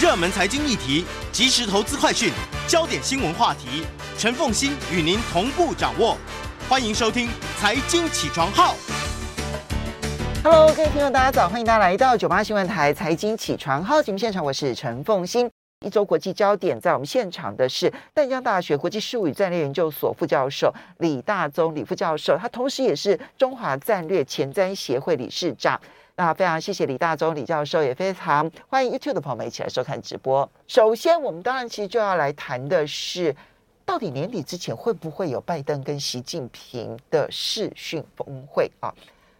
热门财经议题、即时投资快讯、焦点新闻话题，陈凤欣与您同步掌握。欢迎收听《财经起床号》。Hello，各位听众，大家早！欢迎大家来到九八新闻台《财经起床号》节目现场，我是陈凤欣。一周国际焦点，在我们现场的是淡江大学国际事务与战略研究所副教授李大宗李副教授，他同时也是中华战略前瞻协会理事长。那非常谢谢李大宗李教授，也非常欢迎 YouTube 的朋友们一起来收看直播。首先，我们当然其实就要来谈的是，到底年底之前会不会有拜登跟习近平的视讯峰会啊？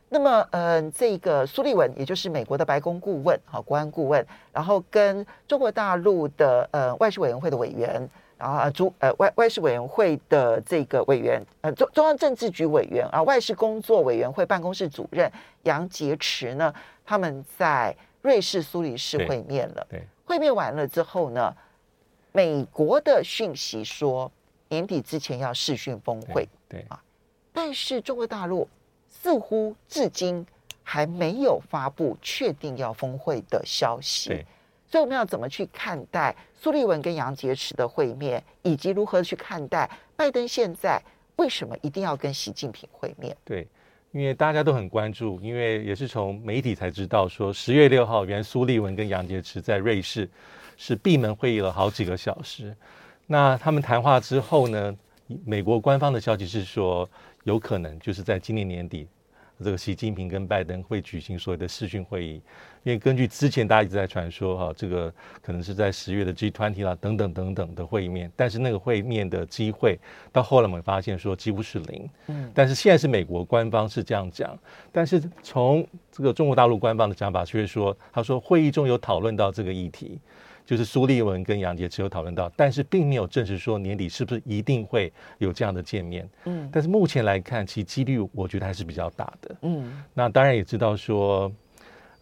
那么，嗯、这个苏利文，也就是美国的白宫顾问，好，国安顾问，然后跟中国大陆的呃外事委员会的委员，啊，主呃外外事委员会的这个委员，呃中中央政治局委员啊，外事工作委员会办公室主任杨洁篪呢，他们在瑞士苏黎世会面了。对，对会面完了之后呢，美国的讯息说年底之前要视讯峰会，对，对啊，但是中国大陆。似乎至今还没有发布确定要峰会的消息，所以我们要怎么去看待苏利文跟杨洁篪的会面，以及如何去看待拜登现在为什么一定要跟习近平会面？对，因为大家都很关注，因为也是从媒体才知道说，十月六号，原苏利文跟杨洁篪在瑞士是闭门会议了好几个小时。那他们谈话之后呢，美国官方的消息是说。有可能就是在今年年底，这个习近平跟拜登会举行所谓的视讯会议，因为根据之前大家一直在传说哈，这个可能是在十月的 G20 啦等等等等的会面，但是那个会面的机会到后来我们发现说几乎是零。嗯，但是现在是美国官方是这样讲，但是从这个中国大陆官方的讲法却说，他说会议中有讨论到这个议题。就是苏立文跟杨洁篪有讨论到，但是并没有证实说年底是不是一定会有这样的见面。嗯，但是目前来看，其几率我觉得还是比较大的。嗯，那当然也知道说，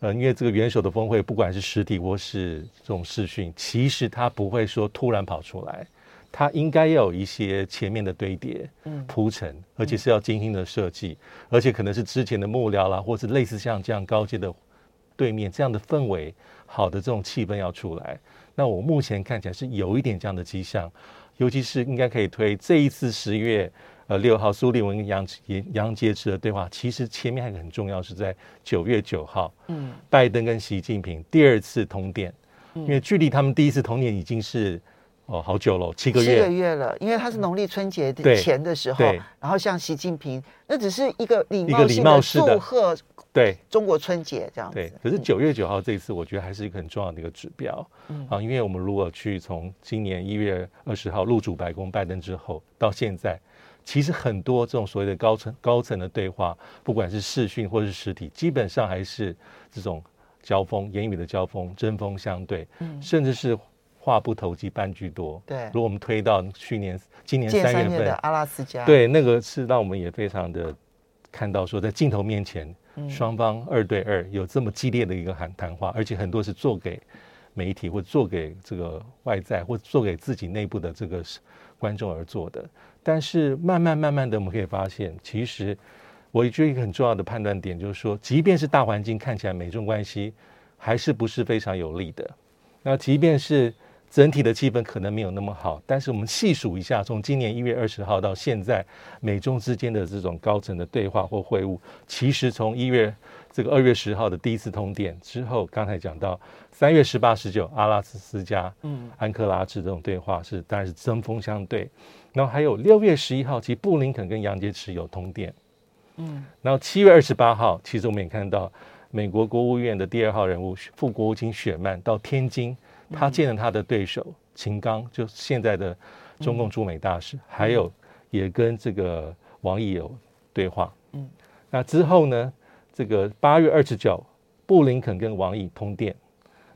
呃，因为这个元首的峰会，不管是实体或是这种视讯，其实他不会说突然跑出来，他应该要有一些前面的堆叠、铺陈，而且是要精心的设计，而且可能是之前的幕僚啦，或是类似像这样高阶的对面这样的氛围，好的这种气氛要出来。那我目前看起来是有一点这样的迹象，尤其是应该可以推这一次十月呃六号苏利文跟杨杨杨洁篪的对话，其实前面还很重要，是在九月九号，嗯，拜登跟习近平第二次通电，嗯，因为距离他们第一次通电已经是哦好久了，七个月，七个月了，因为他是农历春节前的时候，然后像习近平，那只是一个礼貌性的祝贺。对中国春节这样子，对。可是九月九号这一次，我觉得还是一个很重要的一个指标。嗯啊，因为我们如果去从今年一月二十号入主白宫拜登之后到现在，其实很多这种所谓的高层高层的对话，不管是视讯或是实体，基本上还是这种交锋、言语的交锋、针锋相对，嗯，甚至是话不投机半句多。对，如果我们推到去年、今年三月份的阿拉斯加，对，那个是让我们也非常的看到说，在镜头面前。双方二对二有这么激烈的一个谈谈话，而且很多是做给媒体或做给这个外在或做给自己内部的这个观众而做的。但是慢慢慢慢的，我们可以发现，其实我觉得一个很重要的判断点就是说，即便是大环境看起来美中关系还是不是非常有利的，那即便是。整体的气氛可能没有那么好，但是我们细数一下，从今年一月二十号到现在，美中之间的这种高层的对话或会晤，其实从一月这个二月十号的第一次通电之后，刚才讲到三月十八、十九阿拉斯加、嗯，安克拉治这种对话是当然是针锋相对，然后还有六月十一号，其实布林肯跟杨洁篪有通电，嗯，然后七月二十八号，其实我们也看到美国国务院的第二号人物副国务卿雪曼到天津。他见了他的对手秦刚，就现在的中共驻美大使，嗯、还有也跟这个王毅有对话。嗯，那之后呢？这个八月二十九，布林肯跟王毅通电，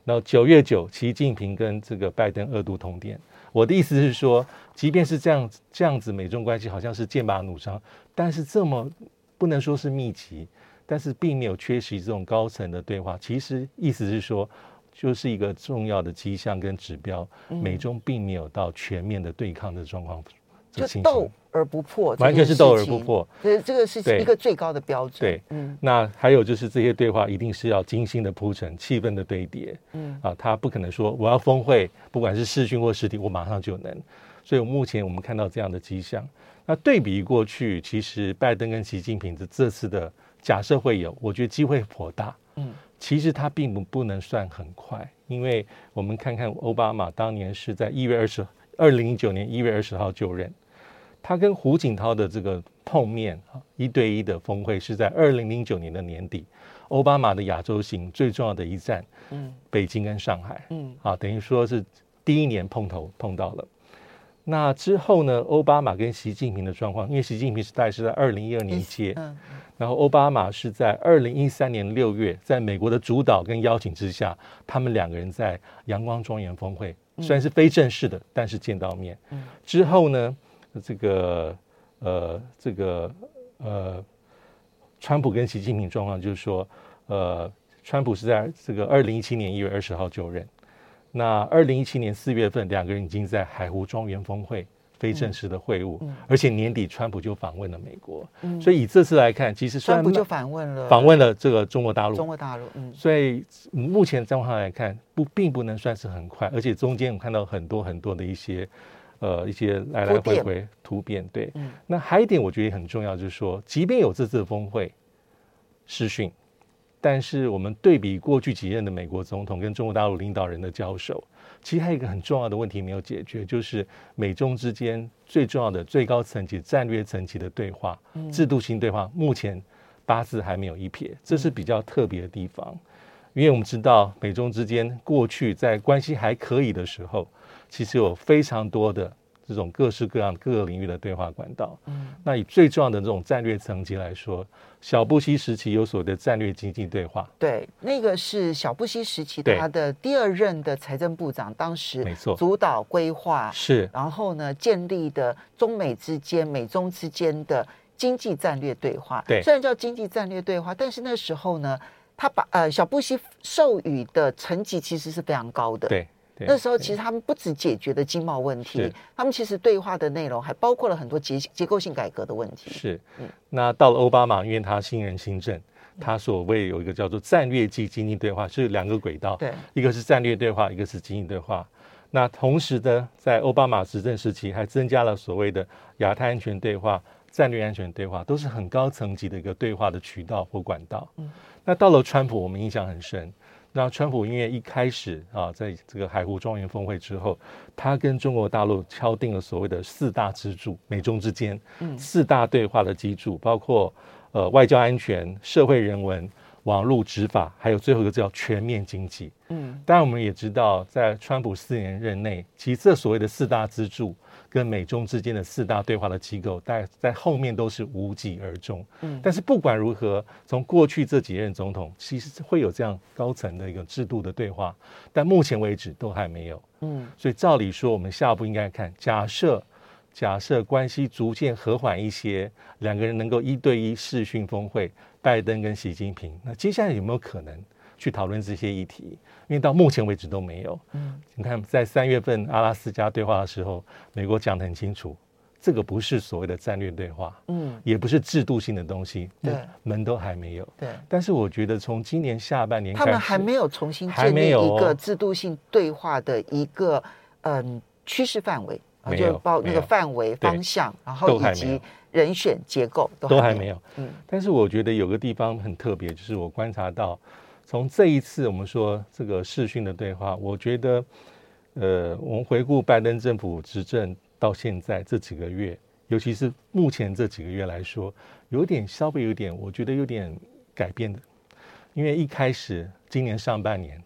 然后九月九，习近平跟这个拜登二度通电。我的意思是说，即便是这样这样子，美中关系好像是剑拔弩张，但是这么不能说是密集，但是并没有缺席这种高层的对话。其实意思是说。就是一个重要的迹象跟指标，美中并没有到全面的对抗的状况就斗而不破，完全是斗而不破。这这个是一个最高的标准。对，嗯。那还有就是这些对话一定是要精心的铺陈，气氛的堆叠。嗯啊，他不可能说我要峰会，不管是视讯或实体，我马上就能。所以目前我们看到这样的迹象。那对比过去，其实拜登跟习近平的这次的假设会有，我觉得机会颇大。嗯。其实他并不不能算很快，因为我们看看奥巴马当年是在一月二十，二零零九年一月二十号就任，他跟胡锦涛的这个碰面啊，一对一的峰会是在二零零九年的年底，奥巴马的亚洲行最重要的一站，嗯，北京跟上海，嗯，啊，等于说是第一年碰头碰到了。那之后呢？奥巴马跟习近平的状况，因为习近平是大概是在二零一二年接，嗯，然后奥巴马是在二零一三年六月，在美国的主导跟邀请之下，他们两个人在阳光庄园峰会，虽然是非正式的，但是见到面。嗯，之后呢，这个呃，这个呃，川普跟习近平状况就是说，呃，川普是在这个二零一七年一月二十号就任。那二零一七年四月份，两个人已经在海湖庄园峰会非正式的会晤，嗯，而且年底川普就访问了美国，嗯，所以以这次来看，其实川普就访问了访问了这个中国大陆，中国大陆，嗯，所以目前状况来看，不并不能算是很快，而且中间我们看到很多很多的一些呃一些来来回回突变，对，嗯，那还有一点我觉得很重要，就是说，即便有这次峰会视讯。但是我们对比过去几任的美国总统跟中国大陆领导人的交手，其实还有一个很重要的问题没有解决，就是美中之间最重要的最高层级战略层级的对话，制度性对话，目前八字还没有一撇，这是比较特别的地方。因为我们知道美中之间过去在关系还可以的时候，其实有非常多的。这种各式各样各个领域的对话管道，嗯，那以最重要的这种战略层级来说，小布希时期有所谓的战略经济对话，对，那个是小布希时期他的第二任的财政部长，当时没错，主导规划是，然后呢建立的中美之间、美中之间的经济战略对话，对，虽然叫经济战略对话，但是那时候呢，他把呃小布希授予的层级其实是非常高的，对。那时候其实他们不只解决了经贸问题，他们其实对话的内容还包括了很多结结构性改革的问题。是，那到了奥巴马，因为他新人新政，他所谓有一个叫做战略级经济对话，是两个轨道，对，一个是战略对话，一个是经济对话。那同时呢，在奥巴马执政时期，还增加了所谓的亚太安全对话、战略安全对话，都是很高层级的一个对话的渠道或管道。嗯，那到了川普，我们印象很深。那川普因为一开始啊，在这个海湖庄园峰会之后，他跟中国大陆敲定了所谓的四大支柱，美中之间四大对话的基础，包括呃外交安全、社会人文、网络执法，还有最后一个叫全面经济。嗯，当然我们也知道，在川普四年任内，其实这所谓的四大支柱。跟美中之间的四大对话的机构，在在后面都是无疾而终。嗯，但是不管如何，从过去这几任总统，其实会有这样高层的一个制度的对话，但目前为止都还没有。嗯，所以照理说，我们下一步应该看，假设假设关系逐渐和缓一些，两个人能够一对一视讯峰会，拜登跟习近平，那接下来有没有可能？去讨论这些议题，因为到目前为止都没有。嗯，你看，在三月份阿拉斯加对话的时候，美国讲得很清楚，这个不是所谓的战略对话，嗯，也不是制度性的东西，对，门都还没有。对，但是我觉得从今年下半年，他们还没有重新建立一个制度性对话的一个嗯趋势范围，就包那个范围方向，然后以及人选结构都都还没有。嗯，但是我觉得有个地方很特别，就是我观察到。从这一次我们说这个视讯的对话，我觉得，呃，我们回顾拜登政府执政到现在这几个月，尤其是目前这几个月来说，有点稍微有点，我觉得有点改变的。因为一开始今年上半年，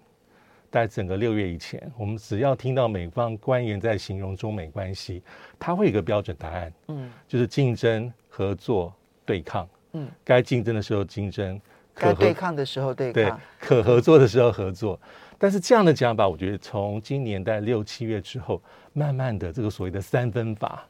在整个六月以前，我们只要听到美方官员在形容中美关系，他会有个标准答案，嗯，就是竞争、合作、对抗，嗯，该竞争的时候竞争。可对抗的时候对抗，对，可合作的时候合作。但是这样的讲法，我觉得从今年在六七月之后，慢慢的这个所谓的三分法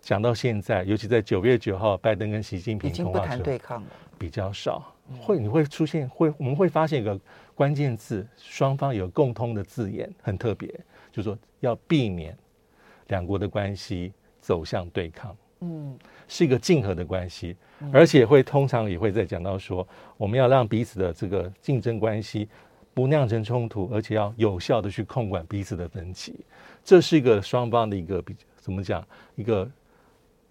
讲到现在，尤其在九月九号，拜登跟习近平已经不谈对抗了，比较少。会你会出现会我们会发现一个关键字，双方有共通的字眼，很特别，就是说要避免两国的关系走向对抗，嗯，是一个竞合的关系，而且会通常也会在讲到说，我们要让彼此的这个竞争关系不酿成冲突，而且要有效的去控管彼此的分歧，这是一个双方的一个比怎么讲一个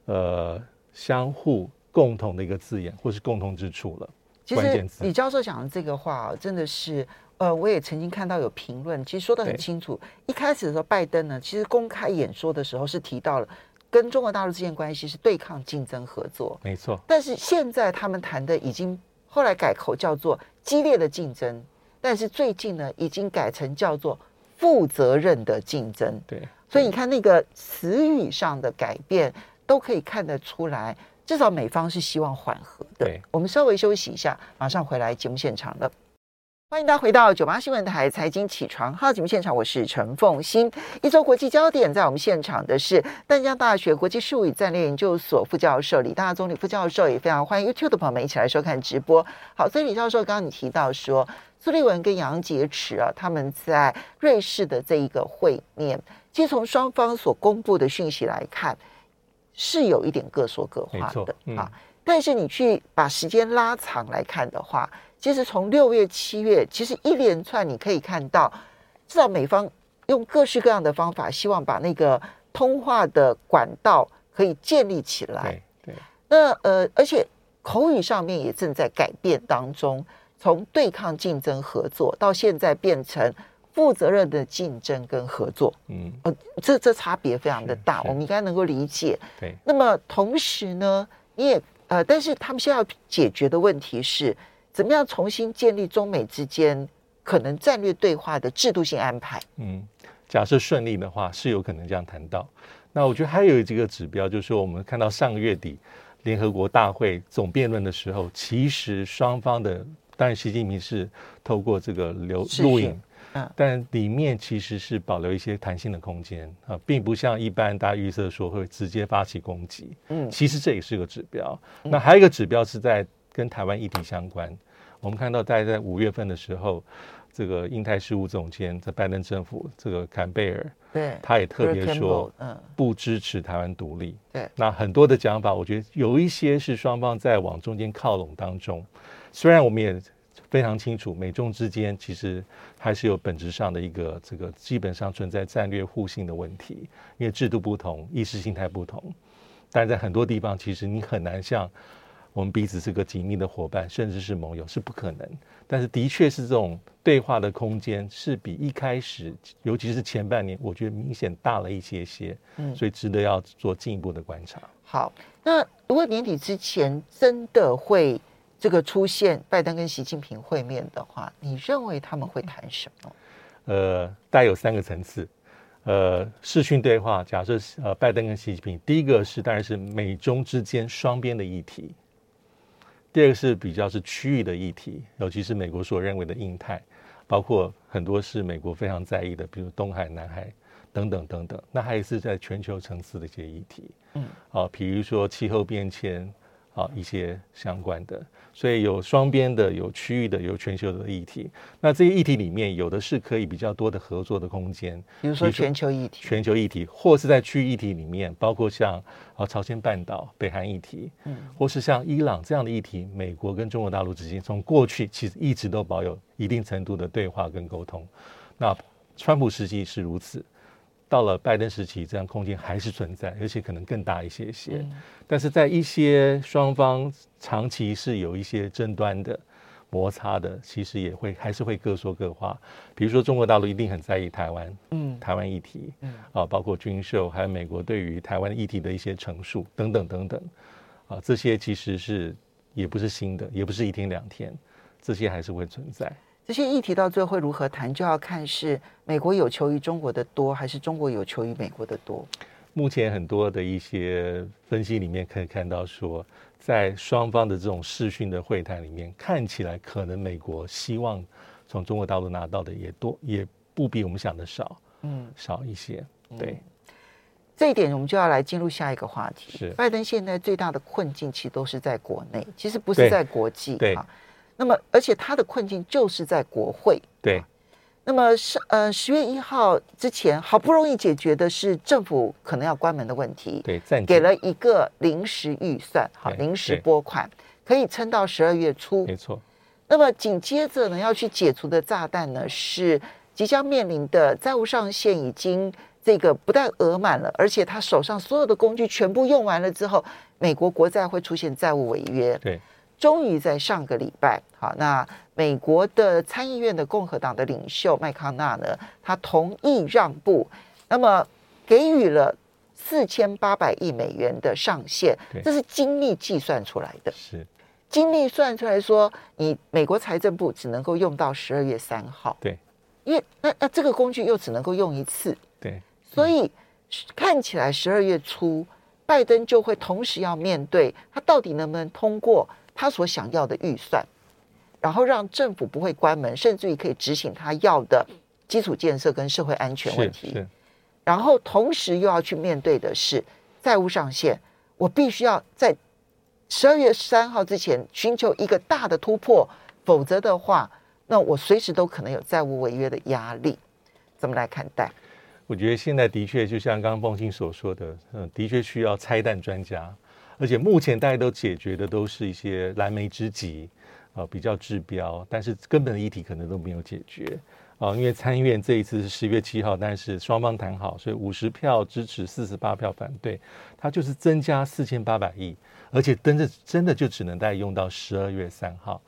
呃相互共同的一个字眼，或是共同之处了。其实李教授讲的这个话真的是。呃，我也曾经看到有评论，其实说的很清楚。一开始的时候，拜登呢，其实公开演说的时候是提到了跟中国大陆之间关系是对抗、竞争、合作，没错。但是现在他们谈的已经后来改口叫做激烈的竞争，但是最近呢，已经改成叫做负责任的竞争。对，所以你看那个词语上的改变，都可以看得出来，至少美方是希望缓和的。对，我们稍微休息一下，马上回来节目现场了。欢迎大家回到九八新闻台财经起床号节目现场，我是陈凤欣。一周国际焦点，在我们现场的是淡江大学国际事务与战略研究所副教授李大宗李副教授，也非常欢迎 YouTube 的朋友们一起来收看直播。好，所以李教授刚刚你提到说，苏立文跟杨洁篪啊，他们在瑞士的这一个会面，其实从双方所公布的讯息来看，是有一点各说各话的、嗯、啊。但是你去把时间拉长来看的话，其实从六月、七月，其实一连串你可以看到，至少美方用各式各样的方法，希望把那个通话的管道可以建立起来。对，对。那呃，而且口语上面也正在改变当中，从对抗、竞争、合作，到现在变成负责任的竞争跟合作。嗯，呃，这这差别非常的大，我们应该能够理解。对。那么同时呢，你也呃，但是他们现在要解决的问题是。怎么样重新建立中美之间可能战略对话的制度性安排？嗯，假设顺利的话，是有可能这样谈到。那我觉得还有几个指标，就是说我们看到上个月底联合国大会总辩论的时候，其实双方的当然习近平是透过这个留录影，嗯，但里面其实是保留一些弹性的空间啊，并不像一般大家预测说会直接发起攻击。嗯，其实这也是个指标。那还有一个指标是在跟台湾议题相关。我们看到，大概在五月份的时候，这个印太事务总监在拜登政府这个坎贝尔，对，他也特别说，嗯，不支持台湾独立。对，那很多的讲法，我觉得有一些是双方在往中间靠拢当中。虽然我们也非常清楚，美中之间其实还是有本质上的一个这个基本上存在战略互信的问题，因为制度不同，意识形态不同。但是在很多地方，其实你很难像。我们彼此是个紧密的伙伴，甚至是盟友，是不可能。但是，的确是这种对话的空间是比一开始，尤其是前半年，我觉得明显大了一些些。嗯，所以值得要做进一步的观察。好，那如果年底之前真的会这个出现拜登跟习近平会面的话，你认为他们会谈什么？呃，大概有三个层次。呃，视讯对话，假设呃，拜登跟习近平，第一个是当然是美中之间双边的议题。第二个是比较是区域的议题，尤其是美国所认为的印太，包括很多是美国非常在意的，比如东海、南海等等等等。那还是在全球层次的一些议题，嗯，啊，比如说气候变迁。啊，一些相关的，所以有双边的，有区域的，有全球的议题。那这些议题里面，有的是可以比较多的合作的空间，比如说全球议题，全球议题，或是在区域议题里面，包括像啊朝鲜半岛、北韩议题，嗯，或是像伊朗这样的议题，美国跟中国大陆之间从过去其实一直都保有一定程度的对话跟沟通。那川普时期是如此。到了拜登时期，这样空间还是存在，而且可能更大一些些。嗯、但是在一些双方长期是有一些争端的摩擦的，其实也会还是会各说各话。比如说，中国大陆一定很在意台湾，嗯，台湾议题，嗯，啊，包括军售，还有美国对于台湾议题的一些陈述等等等等，啊，这些其实是也不是新的，也不是一天两天，这些还是会存在。这些议题到最后会如何谈，就要看是美国有求于中国的多，还是中国有求于美国的多。目前很多的一些分析里面可以看到说，在双方的这种视讯的会谈里面，看起来可能美国希望从中国大陆拿到的也多，也不比我们想的少，嗯，少一些。对，嗯，这一点我们就要来进入下一个话题。是拜登现在最大的困境其实都是在国内，其实不是在国际。对。那么，而且他的困境就是在国会。对，那么是呃十月一号之前好不容易解决的是政府可能要关门的问题，对，暂给了一个临时预算，好，临时拨款可以撑到十二月初，没错。那么紧接着呢要去解除的炸弹呢是即将面临的债务上限已经这个不但额满了，而且他手上所有的工具全部用完了之后，美国国债会出现债务违约，对。终于在上个礼拜，好，那美国的参议院的共和党的领袖麦康纳呢，他同意让步，那么给予了四千八百亿美元的上限，这是精密计算出来的，是。精密算出来说，你美国财政部只能够用到十二月三号，对，因为那那这个工具又只能够用一次，对，所以看起来十二月初拜登就会同时要面对他到底能不能通过。他所想要的预算，然后让政府不会关门，甚至于可以执行他要的基础建设跟社会安全问题。然后同时又要去面对的是债务上限，我必须要在十二月三号之前寻求一个大的突破，否则的话，那我随时都可能有债务违约的压力。怎么来看待？我觉得现在的确就像刚刚凤馨所说的，嗯，的确需要拆弹专家。而且目前大家都解决的都是一些燃眉之急，啊，比较治标，但是根本的议题可能都没有解决啊。因为参议院这一次是十月七号，但是双方谈好，所以五十票支持，四十八票反对，它就是增加四千八百亿，而且真的真的就只能再用到十二月三号，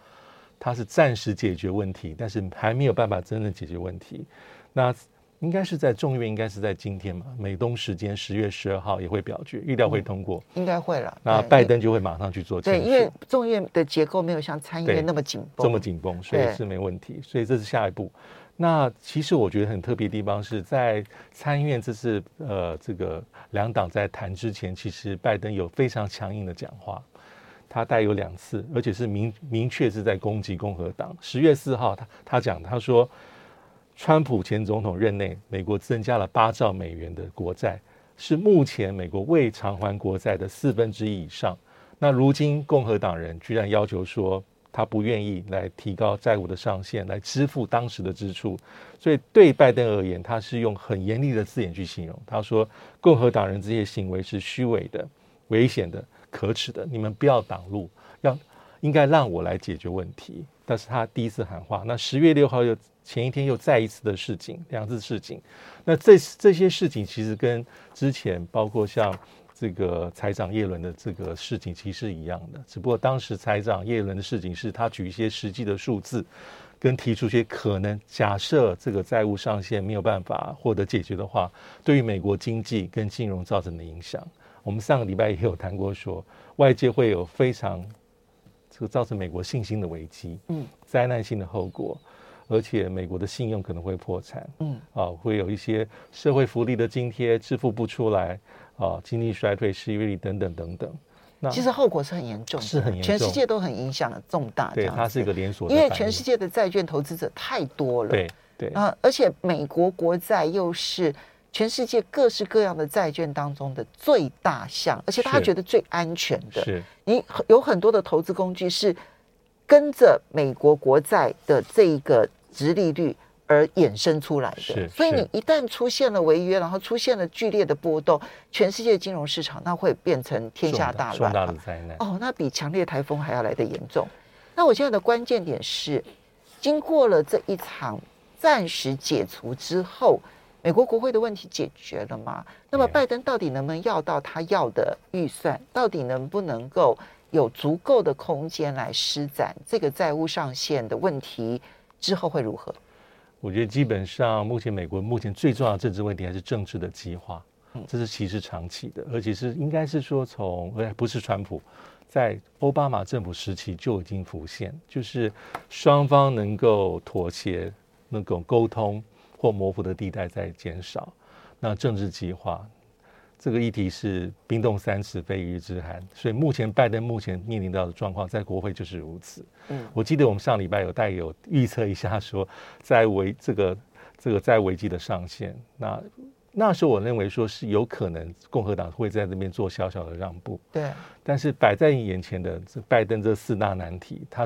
它是暂时解决问题，但是还没有办法真正解决问题。那。应该是在众院，应该是在今天嘛？美东时间十月十二号也会表决，预料会通过，嗯、应该会了。那拜登就会马上去做。对，因为众院的结构没有像参议院那么紧绷，这么紧绷，所以是没问题。所以这是下一步。那其实我觉得很特别的地方是在参议院这次呃这个两党在谈之前，其实拜登有非常强硬的讲话，他带有两次，而且是明明确是在攻击共和党。十月四号他他讲他说。川普前总统任内，美国增加了八兆美元的国债，是目前美国未偿还国债的四分之一以上。那如今共和党人居然要求说，他不愿意来提高债务的上限，来支付当时的支出。所以对拜登而言，他是用很严厉的字眼去形容，他说共和党人这些行为是虚伪的、危险的、可耻的，你们不要挡路，要应该让我来解决问题。但是他第一次喊话，那十月六号又。前一天又再一次的示警，两次示警。那这这些事情其实跟之前包括像这个财长耶伦的这个事情其实一样的，只不过当时财长耶伦的事情是他举一些实际的数字，跟提出一些可能假设这个债务上限没有办法获得解决的话，对于美国经济跟金融造成的影响。我们上个礼拜也有谈过，说外界会有非常这个造成美国信心的危机，嗯，灾难性的后果。而且美国的信用可能会破产，嗯，啊，会有一些社会福利的津贴支付不出来，啊，经济衰退、失业率等等等等。那其实后果是很严重的，是很严重，全世界都很影响重大。对，它是一个连锁，因为全世界的债券投资者太多了，对对啊，而且美国国债又是全世界各式各样的债券当中的最大项，而且大家觉得最安全的。是，你有很多的投资工具是跟着美国国债的这一个。值利率而衍生出来的，所以你一旦出现了违约，然后出现了剧烈的波动，全世界金融市场那会变成天下大乱。哦，那比强烈台风还要来得严重。那我现在的关键点是，经过了这一场暂时解除之后，美国国会的问题解决了吗？那么拜登到底能不能要到他要的预算？到底能不能够有足够的空间来施展这个债务上限的问题？之后会如何？我觉得基本上，目前美国目前最重要的政治问题还是政治的激化，这是其实长期的，而且是应该是说从，呃，不是川普，在奥巴马政府时期就已经浮现，就是双方能够妥协、能够沟通或模糊的地带在减少，那政治极化。这个议题是冰冻三尺非一日之寒，所以目前拜登目前面临到的状况，在国会就是如此。嗯，我记得我们上礼拜有带有预测一下说，在危这个这个在危机的上限，那那时候我认为说是有可能共和党会在这边做小小的让步。对，但是摆在你眼前的这拜登这四大难题，他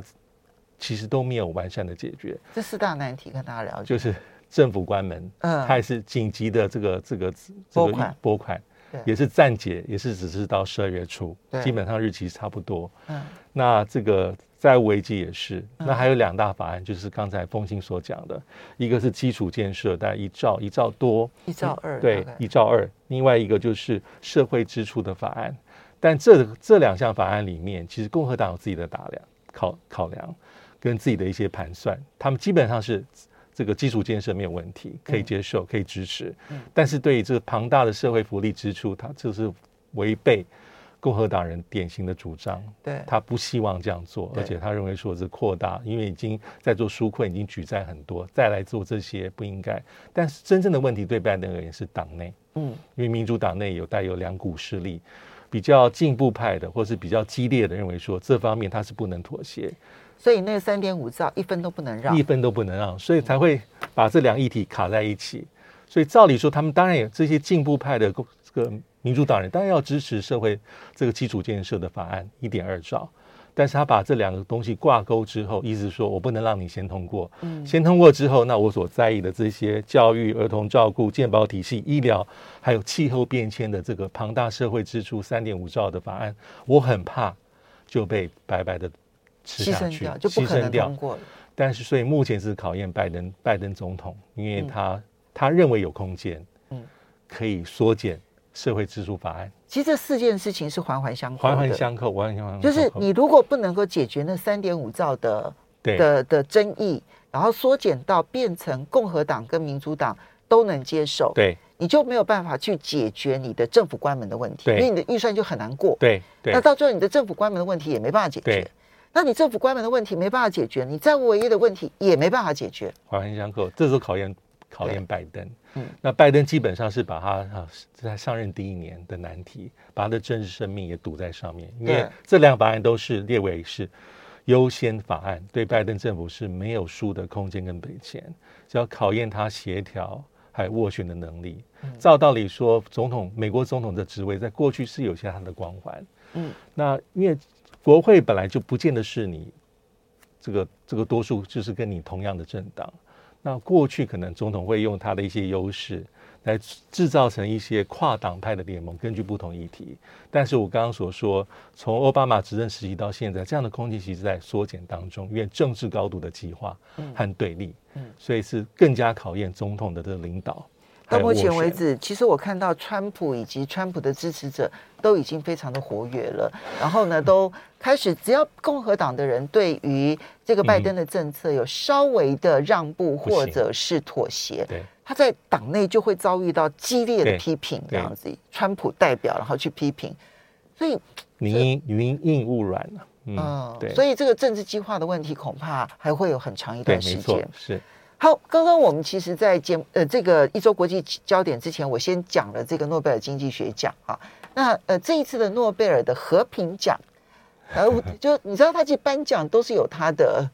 其实都没有完善的解决。这四大难题跟大家聊，就是。政府关门，嗯，他也是紧急的这个这个这个拨款，也是暂解，也是只是到十二月初，基本上日期差不多。嗯，那这个债务危机也是，那还有两大法案，就是刚才凤馨所讲的，一个是基础建设，大概一兆一兆多，一兆二，对，一兆二。另外一个就是社会支出的法案，但这这两项法案里面，其实共和党有自己的打量考考量，跟自己的一些盘算，他们基本上是。这个基础建设没有问题，可以接受，可以支持。嗯，但是对于这个庞大的社会福利支出，他就是违背共和党人典型的主张。对，他不希望这样做，而且他认为说是扩大，因为已经在做纾困，已经举债很多，再来做这些不应该。但是真正的问题对拜登而言是党内，嗯，因为民主党内有带有两股势力，比较进步派的，或是比较激烈的，认为说这方面他是不能妥协。所以那三点五兆一分都不能让，一分都不能让，所以才会把这两议题卡在一起。所以照理说，他们当然也这些进步派的这个民主党人，当然要支持社会这个基础建设的法案一点二兆。但是他把这两个东西挂钩之后，意思是说我不能让你先通过，嗯，先通过之后，那我所在意的这些教育、儿童照顾、健保体系、医疗，还有气候变迁的这个庞大社会支出三点五兆的法案，我很怕就被白白的。吃下去就不可能通过了，但是所以目前是考验拜登拜登总统，因为他、嗯、他认为有空间，嗯，可以缩减社会支出法案。其实这四件事情是环环相扣，环环相扣，环环相扣。就是你如果不能够解决那三点五兆的对。的的争议，然后缩减到变成共和党跟民主党都能接受，对，你就没有办法去解决你的政府关门的问题，因为你的预算就很难过，对，对，那到最后你的政府关门的问题也没办法解决。那你政府关门的问题没办法解决，你债务违约的问题也没办法解决，环环相扣，这时候考验考验拜登。嗯，那拜登基本上是把他啊在上任第一年的难题，把他的政治生命也赌在上面，因为这两法案都是列为是优先法案，对拜登政府是没有输的空间跟本钱，只要考验他协调还有斡旋的能力。照道理说，总统美国总统的职位在过去是有些他的光环。嗯，那因为。国会本来就不见得是你这个这个多数，就是跟你同样的政党。那过去可能总统会用他的一些优势来制造成一些跨党派的联盟，根据不同议题。但是我刚刚所说，从奥巴马执政时期到现在，这样的空间其实在缩减当中，因为政治高度的激化和对立，嗯，所以是更加考验总统的这个领导。到目前为止，其实我看到川普以及川普的支持者都已经非常的活跃了，然后呢，都开始只要共和党的人对于这个拜登的政策有稍微的让步或者是妥协，他在党内就会遭遇到激烈的批评，这样子，川普代表然后去批评，所以云云硬雾软了，嗯，对，所以这个政治计划的问题恐怕还会有很长一段时间，是。好，刚刚我们其实，在节呃这个一周国际焦点之前，我先讲了这个诺贝尔经济学奖啊。那呃这一次的诺贝尔的和平奖，呃就你知道，他其实颁奖都是有他的，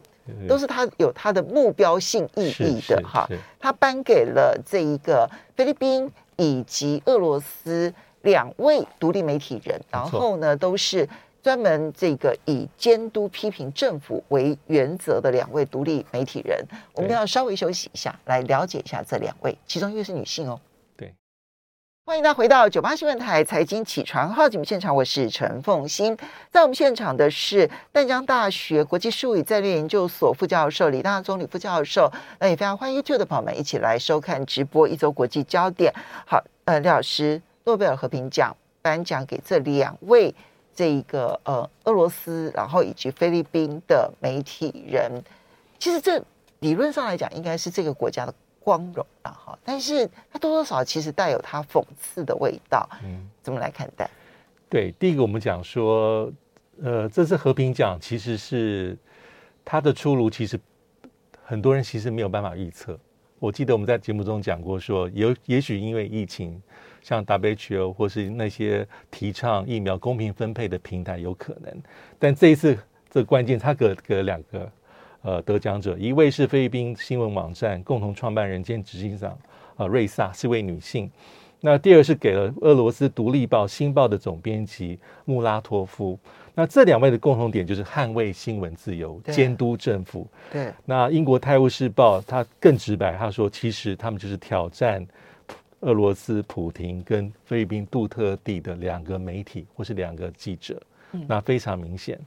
都是他有他的目标性意义的哈。他颁给了这一个菲律宾以及俄罗斯两位独立媒体人，然后呢都是。专门这个以监督批评政府为原则的两位独立媒体人，我们要稍微休息一下，来了解一下这两位，其中一位是女性哦。对，欢迎大家回到九八新闻台财经起床号节目现场，我是陈凤欣，在我们现场的是淡江大学国际事务与战略研究所副教授李大中李副教授，那也非常欢迎 YouTube 的朋友们一起来收看直播一周国际焦点。好，呃，李老师，诺贝尔和平奖颁奖给这两位。这一个呃，俄罗斯，然后以及菲律宾的媒体人，其实这理论上来讲，应该是这个国家的光荣了哈。但是它多多少少其实带有它讽刺的味道。嗯，怎么来看待？对，第一个我们讲说，呃，这次和平奖其实是它的出炉，其实很多人其实没有办法预测。我记得我们在节目中讲过说，说有也许因为疫情。像 WHO 或是那些提倡疫苗公平分配的平台有可能，但这一次这关键，他给给了两个呃得奖者，一位是菲律宾新闻网站共同创办人兼执行长呃瑞萨是位女性，那第二是给了俄罗斯独立报《新报》的总编辑穆拉托夫。那这两位的共同点就是捍卫新闻自由、监督政府。对。那英国《泰晤士报》他更直白，他说其实他们就是挑战俄罗斯普廷跟菲律宾杜特地的两个媒体或是两个记者。嗯。那非常明显。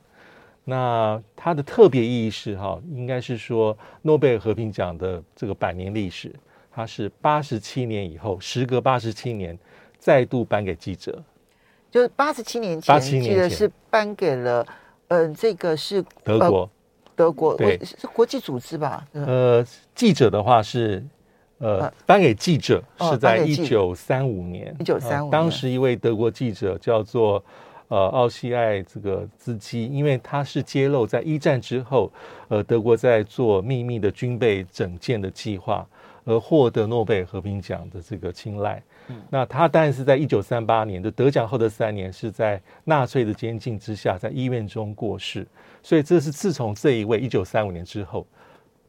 那它的特别意义是哈，应该是说诺贝尔和平奖的这个百年历史，它是八十七年以后，时隔八十七年再度颁给记者，就是八十七年前，记得是颁给了，嗯、呃，这个是德国，呃、德国对是国际组织吧？呃，记者的话是，呃，颁给记者是在一九三五年，一九三五，当时一位德国记者叫做。呃，奥西艾这个兹基，因为他是揭露在一战之后，呃，德国在做秘密的军备整建的计划，而获得诺贝尔和平奖的这个青睐。嗯，那他当然是在一九三八年的得奖后的三年，是在纳粹的监禁之下，在医院中过世。所以这是自从这一位一九三五年之后，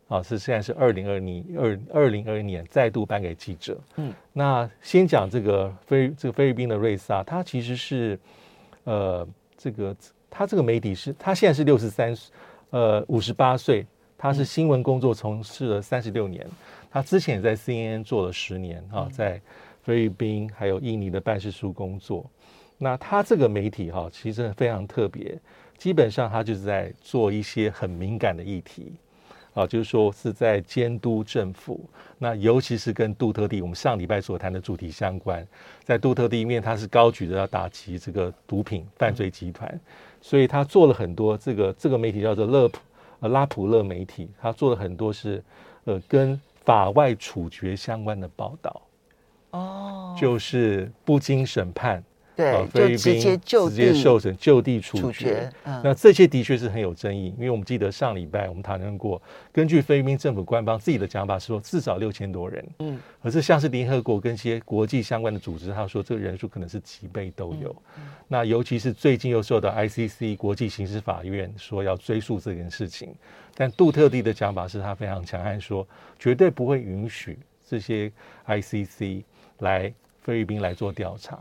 啊，是现在是二零二零二二零二一年再度颁给记者。嗯，那先讲这个菲这个菲律宾的瑞萨，他其实是。呃，这个他这个媒体是，他现在是六十三，呃，五十八岁。他是新闻工作从事了三十六年，他之前也在 CNN 做了十年啊，在菲律宾还有印尼的办事处工作。那他这个媒体哈，其实非常特别，基本上他就是在做一些很敏感的议题。啊，就是说是在监督政府，那尤其是跟杜特地，我们上礼拜所谈的主题相关，在杜特地因为他是高举着要打击这个毒品犯罪集团，所以他做了很多这个这个媒体叫做勒普呃拉普勒媒体，他做了很多是呃跟法外处决相关的报道，哦，就是不经审判。对，啊、菲律宾就直接就直接受审就地处决。那这些的确是很有争议，因为我们记得上礼拜我们谈论过，根据菲律宾政府官方自己的讲法是说至少六千多人。嗯，可是像是联合国跟一些国际相关的组织，他说这个人数可能是几倍都有。那尤其是最近又受到 ICC 国际刑事法院说要追溯这件事情，但杜特地的讲法是他非常强悍，说绝对不会允许这些 ICC 来菲律宾来做调查。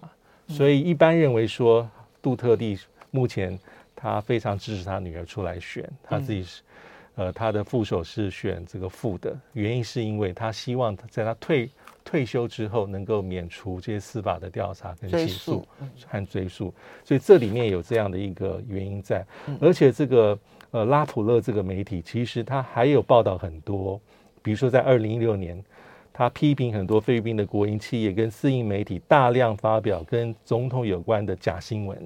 所以一般认为说，杜特地目前他非常支持他女儿出来选，他自己是，呃，他的副手是选这个副的，原因是因为他希望在他退退休之后能够免除这些司法的调查跟起诉和追诉，所以这里面有这样的一个原因在，而且这个呃拉普勒这个媒体其实他还有报道很多，比如说在二零一六年。他批评很多菲律宾的国营企业跟私营媒体大量发表跟总统有关的假新闻，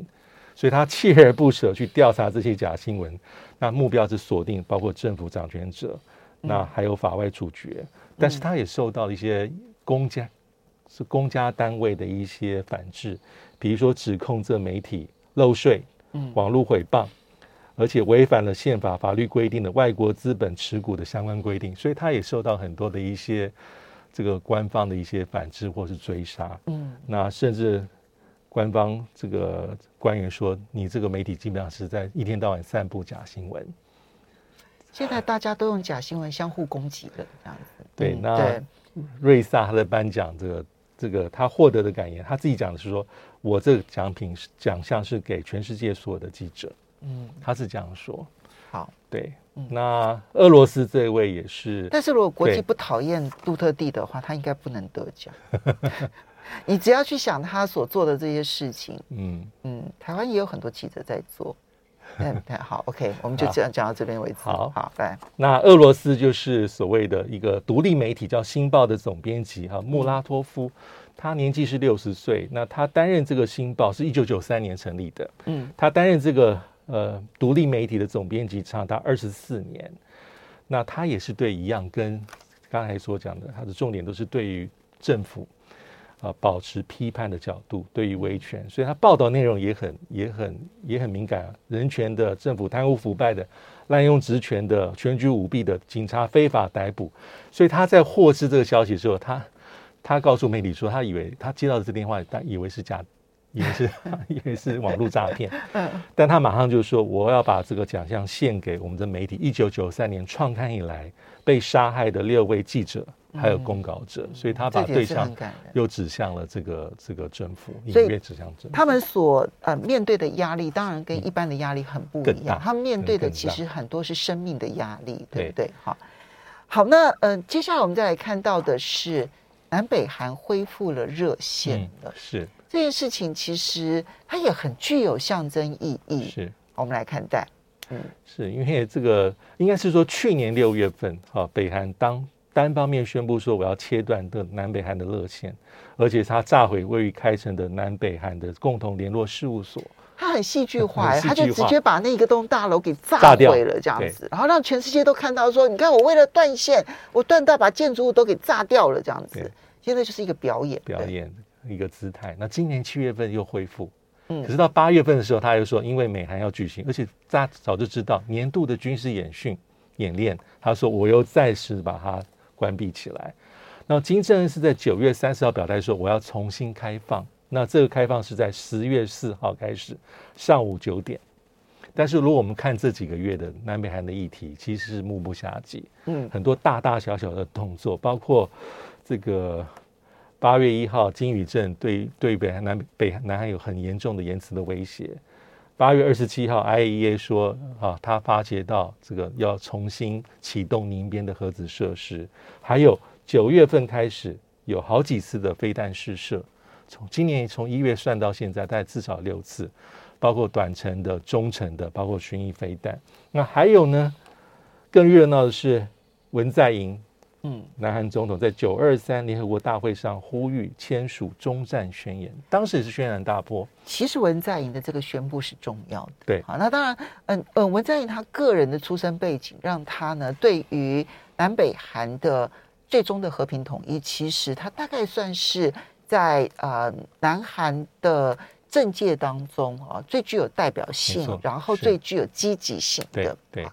所以他锲而不舍去调查这些假新闻。那目标是锁定包括政府掌权者，那还有法外处决。但是他也受到一些公家是公家单位的一些反制，比如说指控这媒体漏税、网络诽谤，而且违反了宪法法律规定的外国资本持股的相关规定，所以他也受到很多的一些。这个官方的一些反制或是追杀，嗯，那甚至官方这个官员说，你这个媒体基本上是在一天到晚散布假新闻。现在大家都用假新闻相互攻击的这样子。对，嗯、那瑞萨他的颁奖这个这个他获得的感言，他自己讲的是说，我这个奖品是奖项是给全世界所有的记者，嗯，他是这样说。好，对。那俄罗斯这位也是，但是如果国际不讨厌杜特地的话，他应该不能得奖。你只要去想他所做的这些事情，嗯嗯，台湾也有很多记者在做。嗯，好，OK，我们就这样讲到这边为止。好，好，来，那俄罗斯就是所谓的一个独立媒体叫《新报》的总编辑哈穆拉托夫，他年纪是六十岁。那他担任这个《新报》是一九九三年成立的，嗯，他担任这个。呃，独立媒体的总编辑长达二十四年，那他也是对一样跟刚才所讲的，他的重点都是对于政府啊、保持批判的角度，对于维权，所以他报道内容也很也很也很敏感，人权的、政府贪污腐败的、滥用职权的、选举舞弊的、警察非法逮捕，所以他在获知这个消息的时候，他他告诉媒体说，他以为他接到的这电话，他以为是假的。也是，也是网络诈骗。嗯，但他马上就说：“我要把这个奖项献给我们的媒体。一九九三年创刊以来被杀害的六位记者还有公稿者，所以他把对象又指向了这个这个政府，隐约指向政府。他们所呃面对的压力，当然跟一般的压力很不一样。他们面对的其实很多是生命的压力，对不对？好，好，那呃接下来我们再来看到的是南北韩恢复了热线了，是这件事情其实它也很具有象征意义。是，我们来看待，嗯，是因为这个应该是说去年六月份，哈，北韩当。单方面宣布说我要切断的南北韩的热线，而且他炸毁位于开城的南北韩的共同联络事务所。他很戏剧化，他就直接把那个栋大楼给炸毁了，这样子，然后让全世界都看到说，你看我为了断线，我断到把建筑物都给炸掉了，这样子。现在就是一个表演，表演一个姿态。那今年七月份又恢复，嗯，可是到八月份的时候，他又说，因为美韩要举行，而且大家早就知道年度的军事演训演练，他说我又再次把它。关闭起来。那金正恩是在九月三十号表态说，我要重新开放。那这个开放是在十月四号开始，上午九点。但是如果我们看这几个月的南北韩的议题，其实是目不暇接。嗯，很多大大小小的动作，包括这个八月一号金宇镇对对北韩南北南韩有很严重的言辞的威胁。八月二十七号，IAEA 说啊，他发觉到这个要重新启动宁边的核子设施，还有九月份开始有好几次的飞弹试射，从今年从一月算到现在，大概至少六次，包括短程的、中程的，包括巡弋飞弹。那还有呢，更热闹的是文在寅。嗯，南韩总统在九二三联合国大会上呼吁签署终战宣言，当时也是轩然大波。其实文在寅的这个宣布是重要的。对，好，那当然，嗯嗯，文在寅他个人的出身背景，让他呢对于南北韩的最终的和平统一，其实他大概算是在呃南韩的政界当中啊最具有代表性，然后最具有积极性的。对，对，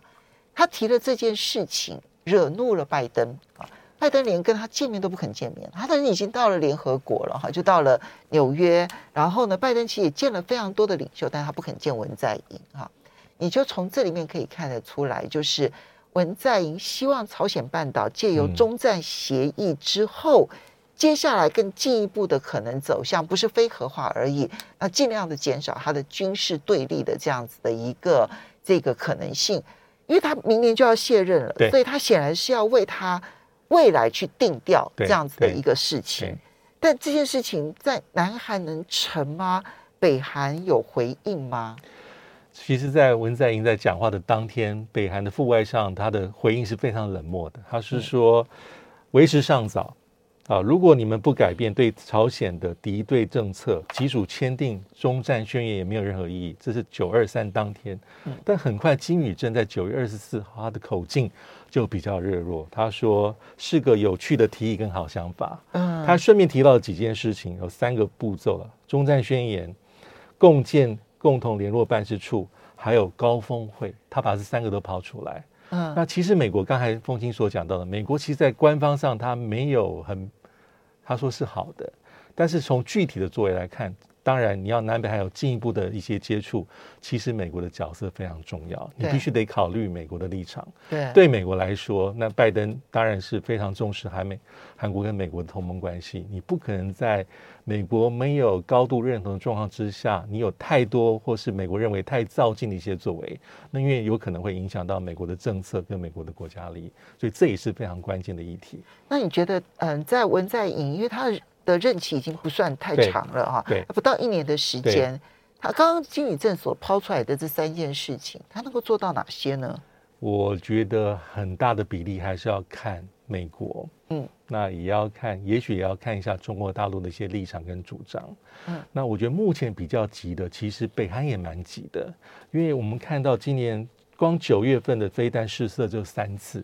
他提了这件事情。惹怒了拜登啊！拜登连跟他见面都不肯见面，他的人已经到了联合国了哈，就到了纽约。然后呢，拜登其实也见了非常多的领袖，但他不肯见文在寅哈。你就从这里面可以看得出来，就是文在寅希望朝鲜半岛借由中战协议之后，嗯、接下来更进一步的可能走向不是非核化而已，那尽量的减少它的军事对立的这样子的一个这个可能性。因为他明年就要卸任了，所以他显然是要为他未来去定调这样子的一个事情。但这件事情在南韩能成吗？北韩有回应吗？其实，在文在寅在讲话的当天，北韩的副外相他的回应是非常冷漠的。他是说，为时尚早。啊！如果你们不改变对朝鲜的敌对政策，即使签订中战宣言也没有任何意义。这是九二三当天，但很快金宇镇在九月二十四号，他的口径就比较热络。他说是个有趣的提议跟好想法。嗯，他顺便提到了几件事情，有三个步骤了：中战宣言、共建共同联络办事处，还有高峰会。他把这三个都抛出来。那其实美国刚才风清所讲到的，美国其实，在官方上他没有很，他说是好的，但是从具体的作为来看。当然，你要南北还有进一步的一些接触，其实美国的角色非常重要，你必须得考虑美国的立场。对，对美国来说，那拜登当然是非常重视韩美韩国跟美国的同盟关系。你不可能在美国没有高度认同的状况之下，你有太多或是美国认为太躁进的一些作为，那因为有可能会影响到美国的政策跟美国的国家利益，所以这也是非常关键的议题。那你觉得，嗯，在文在寅，因为他的。任期已经不算太长了哈，对，不到一年的时间，他刚刚金宇正所抛出来的这三件事情，他能够做到哪些呢？我觉得很大的比例还是要看美国，嗯，那也要看，也许也要看一下中国大陆的一些立场跟主张，嗯，那我觉得目前比较急的，其实北韩也蛮急的，因为我们看到今年光九月份的飞弹试射就三次。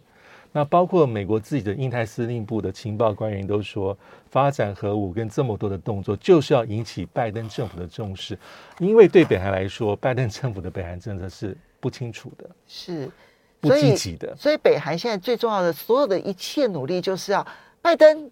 那包括美国自己的印太司令部的情报官员都说，发展核武跟这么多的动作，就是要引起拜登政府的重视，因为对北韩来说，拜登政府的北韩政策是不清楚的，是不积极的，所以北韩现在最重要的所有的一切努力，就是要拜登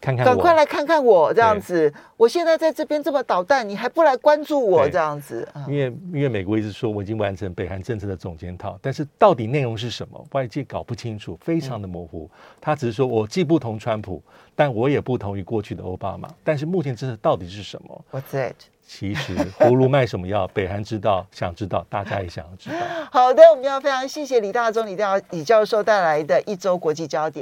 看看，赶快来看看我这样子。我现在在这边这么捣蛋，你还不来关注我这样子？因为因为美国一直说我已经完成北韩政策的总检讨，但是到底内容是什么，外界搞不清楚，非常的模糊。他只是说我既不同川普，但我也不同于过去的奥巴马。但是目前政策到底是什么？What's that？其实葫芦卖什么药，北韩知道，想知道，大家也想要知道。好的，我们要非常谢谢李大中李大李教授带来的一周国际焦点。